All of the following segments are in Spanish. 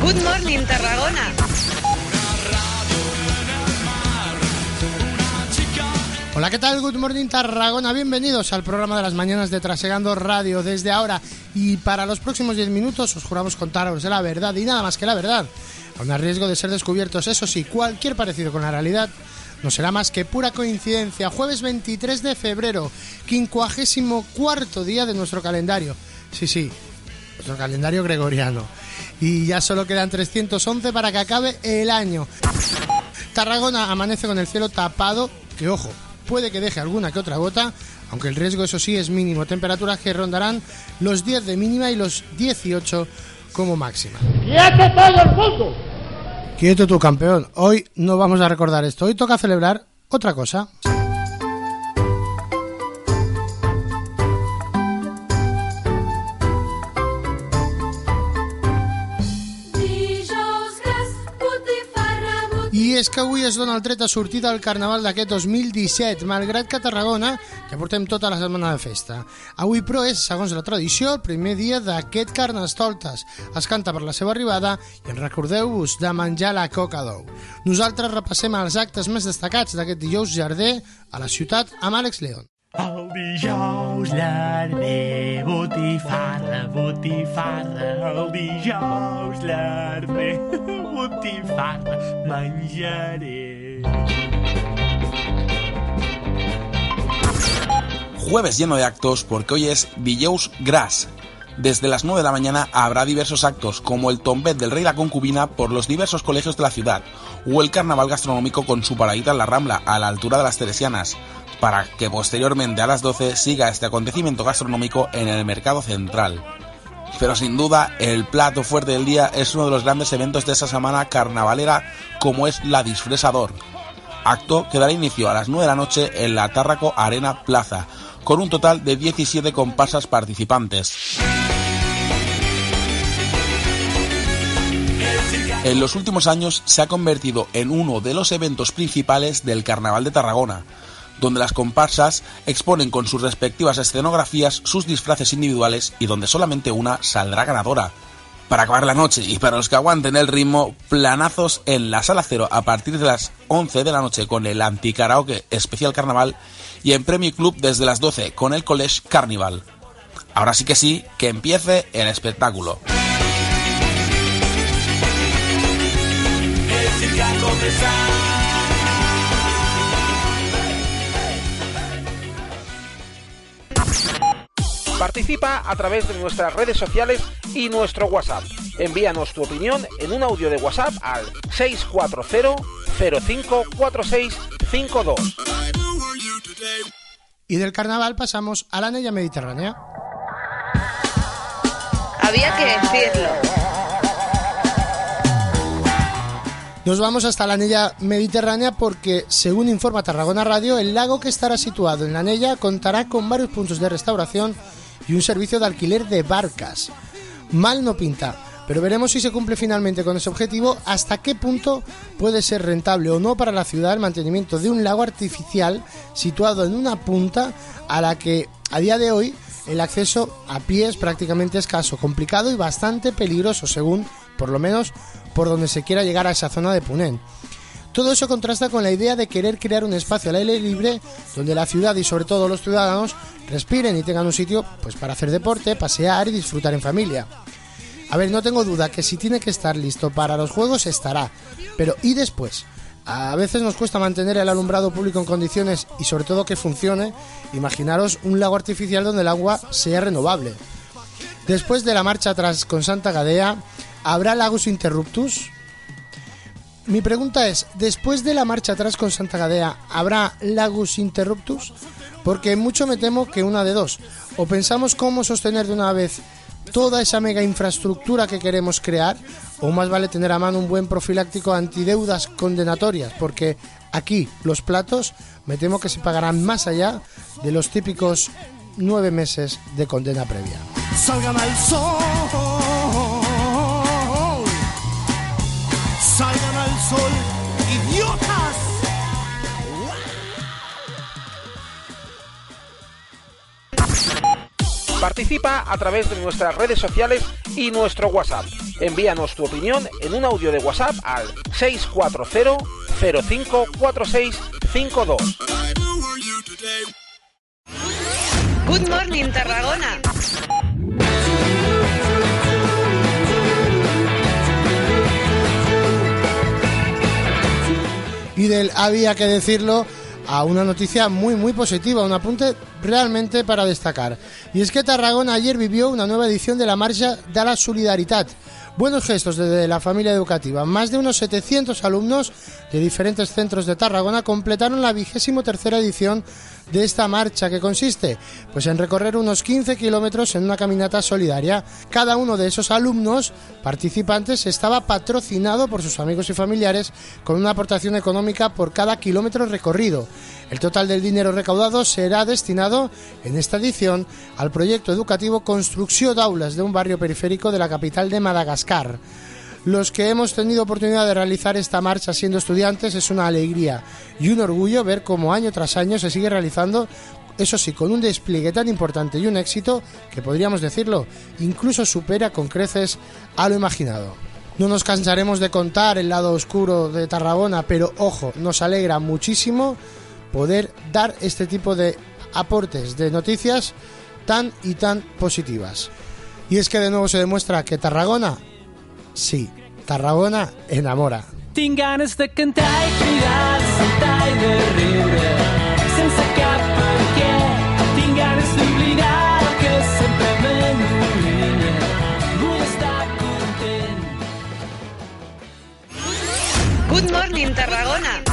Good morning, Tarragona. Hola, ¿qué tal? Good morning, Tarragona. Bienvenidos al programa de las mañanas de Trasegando Radio. Desde ahora y para los próximos 10 minutos os juramos contaros la verdad y nada más que la verdad. Aun a riesgo de ser descubiertos, eso sí, cualquier parecido con la realidad no será más que pura coincidencia. Jueves 23 de febrero, 54 día de nuestro calendario. Sí, sí, nuestro calendario gregoriano. Y ya solo quedan 311 para que acabe el año. Tarragona amanece con el cielo tapado, que ojo, puede que deje alguna que otra gota, aunque el riesgo eso sí es mínimo. Temperaturas que rondarán los 10 de mínima y los 18 como máxima. ¡Quieto todo el mundo! Quieto tu campeón. Hoy no vamos a recordar esto. Hoy toca celebrar otra cosa. És que avui es dona el tret de sortida al Carnaval d'aquest 2017, malgrat que a Tarragona ja portem tota la setmana de festa. Avui, però, és, segons la tradició, el primer dia d'aquest Carnestoltes. Es canta per la seva arribada i en recordeu-vos de menjar la coca d'ou. Nosaltres repassem els actes més destacats d'aquest dijous jarder a la ciutat amb Àlex León. El dijous botifarra, botifarra, el dijous botifarra, menjaré. Jueves lleno de actos porque hoy es Villeus Gras. Desde las 9 de la mañana habrá diversos actos, como el tombet del rey la concubina por los diversos colegios de la ciudad, o el carnaval gastronómico con su paradita en la Rambla, a la altura de las Teresianas, para que posteriormente a las 12 siga este acontecimiento gastronómico en el mercado central. Pero sin duda, el plato fuerte del día es uno de los grandes eventos de esta semana carnavalera, como es la Disfresador. Acto que dará inicio a las 9 de la noche en la Tárraco Arena Plaza, con un total de 17 comparsas participantes. En los últimos años se ha convertido en uno de los eventos principales del Carnaval de Tarragona, donde las comparsas exponen con sus respectivas escenografías sus disfraces individuales y donde solamente una saldrá ganadora. Para acabar la noche y para los que aguanten el ritmo, planazos en la sala cero a partir de las 11 de la noche con el anti-karaoke especial carnaval y en Premio Club desde las 12 con el College Carnival. Ahora sí que sí, que empiece el espectáculo. Participa a través de nuestras redes sociales y nuestro WhatsApp. Envíanos tu opinión en un audio de WhatsApp al 640-054652. Y del carnaval pasamos a la anella mediterránea. Había que decirlo. Nos vamos hasta la anella mediterránea porque, según informa Tarragona Radio, el lago que estará situado en la anella contará con varios puntos de restauración y un servicio de alquiler de barcas. Mal no pinta, pero veremos si se cumple finalmente con ese objetivo, hasta qué punto puede ser rentable o no para la ciudad el mantenimiento de un lago artificial situado en una punta a la que a día de hoy el acceso a pie es prácticamente escaso, complicado y bastante peligroso, según, por lo menos, por donde se quiera llegar a esa zona de Punén. Todo eso contrasta con la idea de querer crear un espacio al aire libre donde la ciudad y sobre todo los ciudadanos respiren y tengan un sitio pues para hacer deporte, pasear y disfrutar en familia. A ver, no tengo duda que si tiene que estar listo para los juegos estará, pero ¿y después? A veces nos cuesta mantener el alumbrado público en condiciones y sobre todo que funcione. Imaginaros un lago artificial donde el agua sea renovable. Después de la marcha atrás con Santa Gadea, ¿habrá lagos interruptus? Mi pregunta es, después de la marcha atrás con Santa Gadea, ¿habrá Lagus Interruptus? porque mucho me temo que una de dos, o pensamos cómo sostener de una vez toda esa mega infraestructura que queremos crear, o más vale tener a mano un buen profiláctico antideudas condenatorias, porque aquí los platos me temo que se pagarán más allá de los típicos nueve meses de condena previa. Salgan al sol. Idiotas. Participa a través de nuestras redes sociales y nuestro WhatsApp. Envíanos tu opinión en un audio de WhatsApp al 640 054652. Good Morning Tarragona. Había que decirlo a una noticia muy muy positiva, un apunte realmente para destacar. Y es que Tarragona ayer vivió una nueva edición de la Marcha de la Solidaridad. Buenos gestos desde la familia educativa. Más de unos 700 alumnos de diferentes centros de Tarragona completaron la vigésimo tercera edición de esta marcha que consiste pues en recorrer unos 15 kilómetros en una caminata solidaria. Cada uno de esos alumnos participantes estaba patrocinado por sus amigos y familiares con una aportación económica por cada kilómetro recorrido. El total del dinero recaudado será destinado en esta edición al proyecto educativo Construcción de Aulas de un barrio periférico de la capital de Madagascar. Los que hemos tenido oportunidad de realizar esta marcha siendo estudiantes es una alegría y un orgullo ver cómo año tras año se sigue realizando, eso sí, con un despliegue tan importante y un éxito que podríamos decirlo, incluso supera con creces a lo imaginado. No nos cansaremos de contar el lado oscuro de Tarragona, pero ojo, nos alegra muchísimo poder dar este tipo de aportes de noticias tan y tan positivas. Y es que de nuevo se demuestra que Tarragona, sí, Tarragona enamora. Tinc ganes de cantar i cridar, de saltar i de riure, sense cap per què. Tinc ganes d'oblidar el que sempre m'allunya. Vull estar content. Good Morning Tarragona.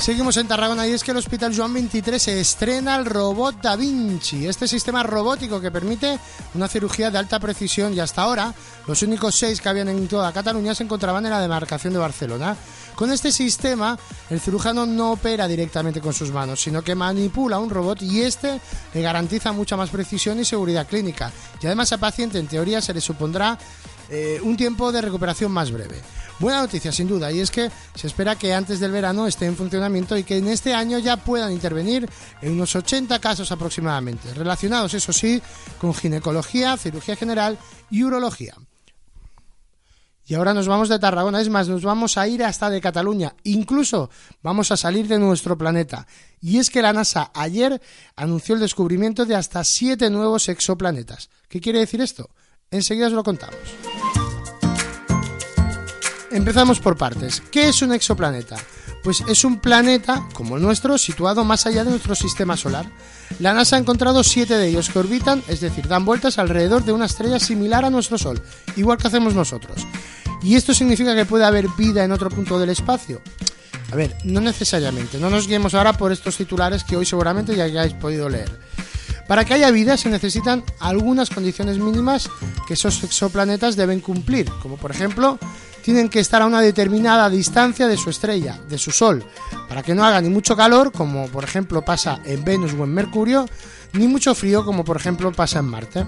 Seguimos en Tarragona y es que el Hospital Joan 23 se estrena el robot Da Vinci, este sistema robótico que permite una cirugía de alta precisión y hasta ahora los únicos seis que habían en toda Cataluña se encontraban en la demarcación de Barcelona. Con este sistema el cirujano no opera directamente con sus manos, sino que manipula un robot y este le garantiza mucha más precisión y seguridad clínica. Y además al paciente en teoría se le supondrá eh, un tiempo de recuperación más breve. Buena noticia, sin duda, y es que se espera que antes del verano esté en funcionamiento y que en este año ya puedan intervenir en unos 80 casos aproximadamente, relacionados, eso sí, con ginecología, cirugía general y urología. Y ahora nos vamos de Tarragona, es más, nos vamos a ir hasta de Cataluña, incluso vamos a salir de nuestro planeta. Y es que la NASA ayer anunció el descubrimiento de hasta siete nuevos exoplanetas. ¿Qué quiere decir esto? Enseguida os lo contamos. Empezamos por partes. ¿Qué es un exoplaneta? Pues es un planeta, como el nuestro, situado más allá de nuestro sistema solar. La NASA ha encontrado siete de ellos que orbitan, es decir, dan vueltas alrededor de una estrella similar a nuestro Sol, igual que hacemos nosotros. ¿Y esto significa que puede haber vida en otro punto del espacio? A ver, no necesariamente. No nos guiemos ahora por estos titulares que hoy seguramente ya hayáis podido leer. Para que haya vida se necesitan algunas condiciones mínimas que esos exoplanetas deben cumplir, como por ejemplo tienen que estar a una determinada distancia de su estrella, de su Sol, para que no haga ni mucho calor, como por ejemplo pasa en Venus o en Mercurio, ni mucho frío, como por ejemplo pasa en Marte.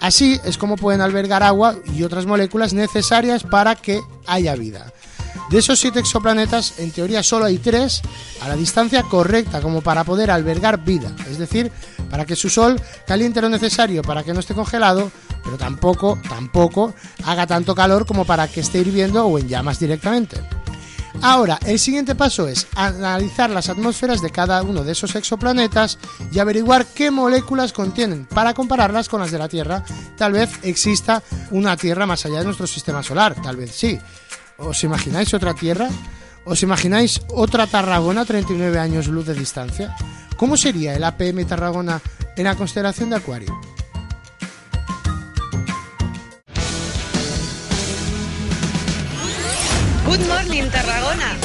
Así es como pueden albergar agua y otras moléculas necesarias para que haya vida. De esos siete exoplanetas, en teoría solo hay tres a la distancia correcta como para poder albergar vida, es decir, para que su sol caliente lo necesario para que no esté congelado, pero tampoco, tampoco haga tanto calor como para que esté hirviendo o en llamas directamente. Ahora, el siguiente paso es analizar las atmósferas de cada uno de esos exoplanetas y averiguar qué moléculas contienen para compararlas con las de la Tierra. Tal vez exista una Tierra más allá de nuestro sistema solar, tal vez sí. ¿Os imagináis otra Tierra? ¿Os imagináis otra Tarragona a 39 años luz de distancia? ¿Cómo sería el APM Tarragona en la constelación de Acuario? Good morning, Tarragona.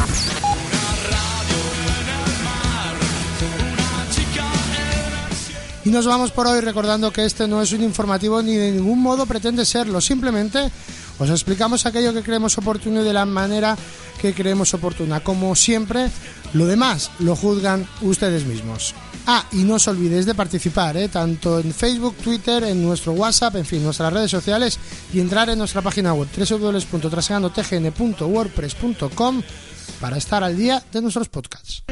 Y nos vamos por hoy recordando que este no es un informativo ni de ningún modo pretende serlo. Simplemente os explicamos aquello que creemos oportuno y de la manera que creemos oportuna. Como siempre, lo demás lo juzgan ustedes mismos. Ah, y no os olvidéis de participar, ¿eh? tanto en Facebook, Twitter, en nuestro WhatsApp, en fin, nuestras redes sociales y entrar en nuestra página web www.trasegandotgn.wordpress.com para estar al día de nuestros podcasts.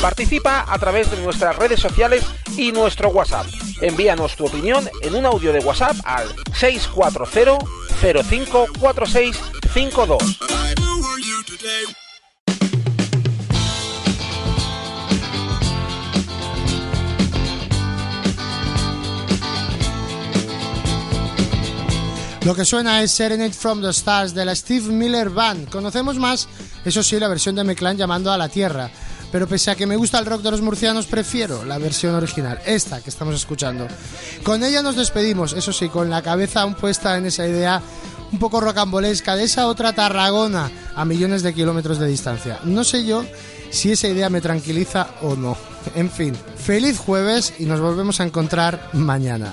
Participa a través de nuestras redes sociales y nuestro WhatsApp. Envíanos tu opinión en un audio de WhatsApp al 640 054652. Lo que suena es Serenade from the Stars de la Steve Miller Band. Conocemos más, eso sí, la versión de Meclán llamando a la Tierra. Pero pese a que me gusta el rock de los murcianos, prefiero la versión original, esta que estamos escuchando. Con ella nos despedimos, eso sí, con la cabeza aún puesta en esa idea un poco rocambolesca de esa otra Tarragona a millones de kilómetros de distancia. No sé yo si esa idea me tranquiliza o no. En fin, feliz jueves y nos volvemos a encontrar mañana.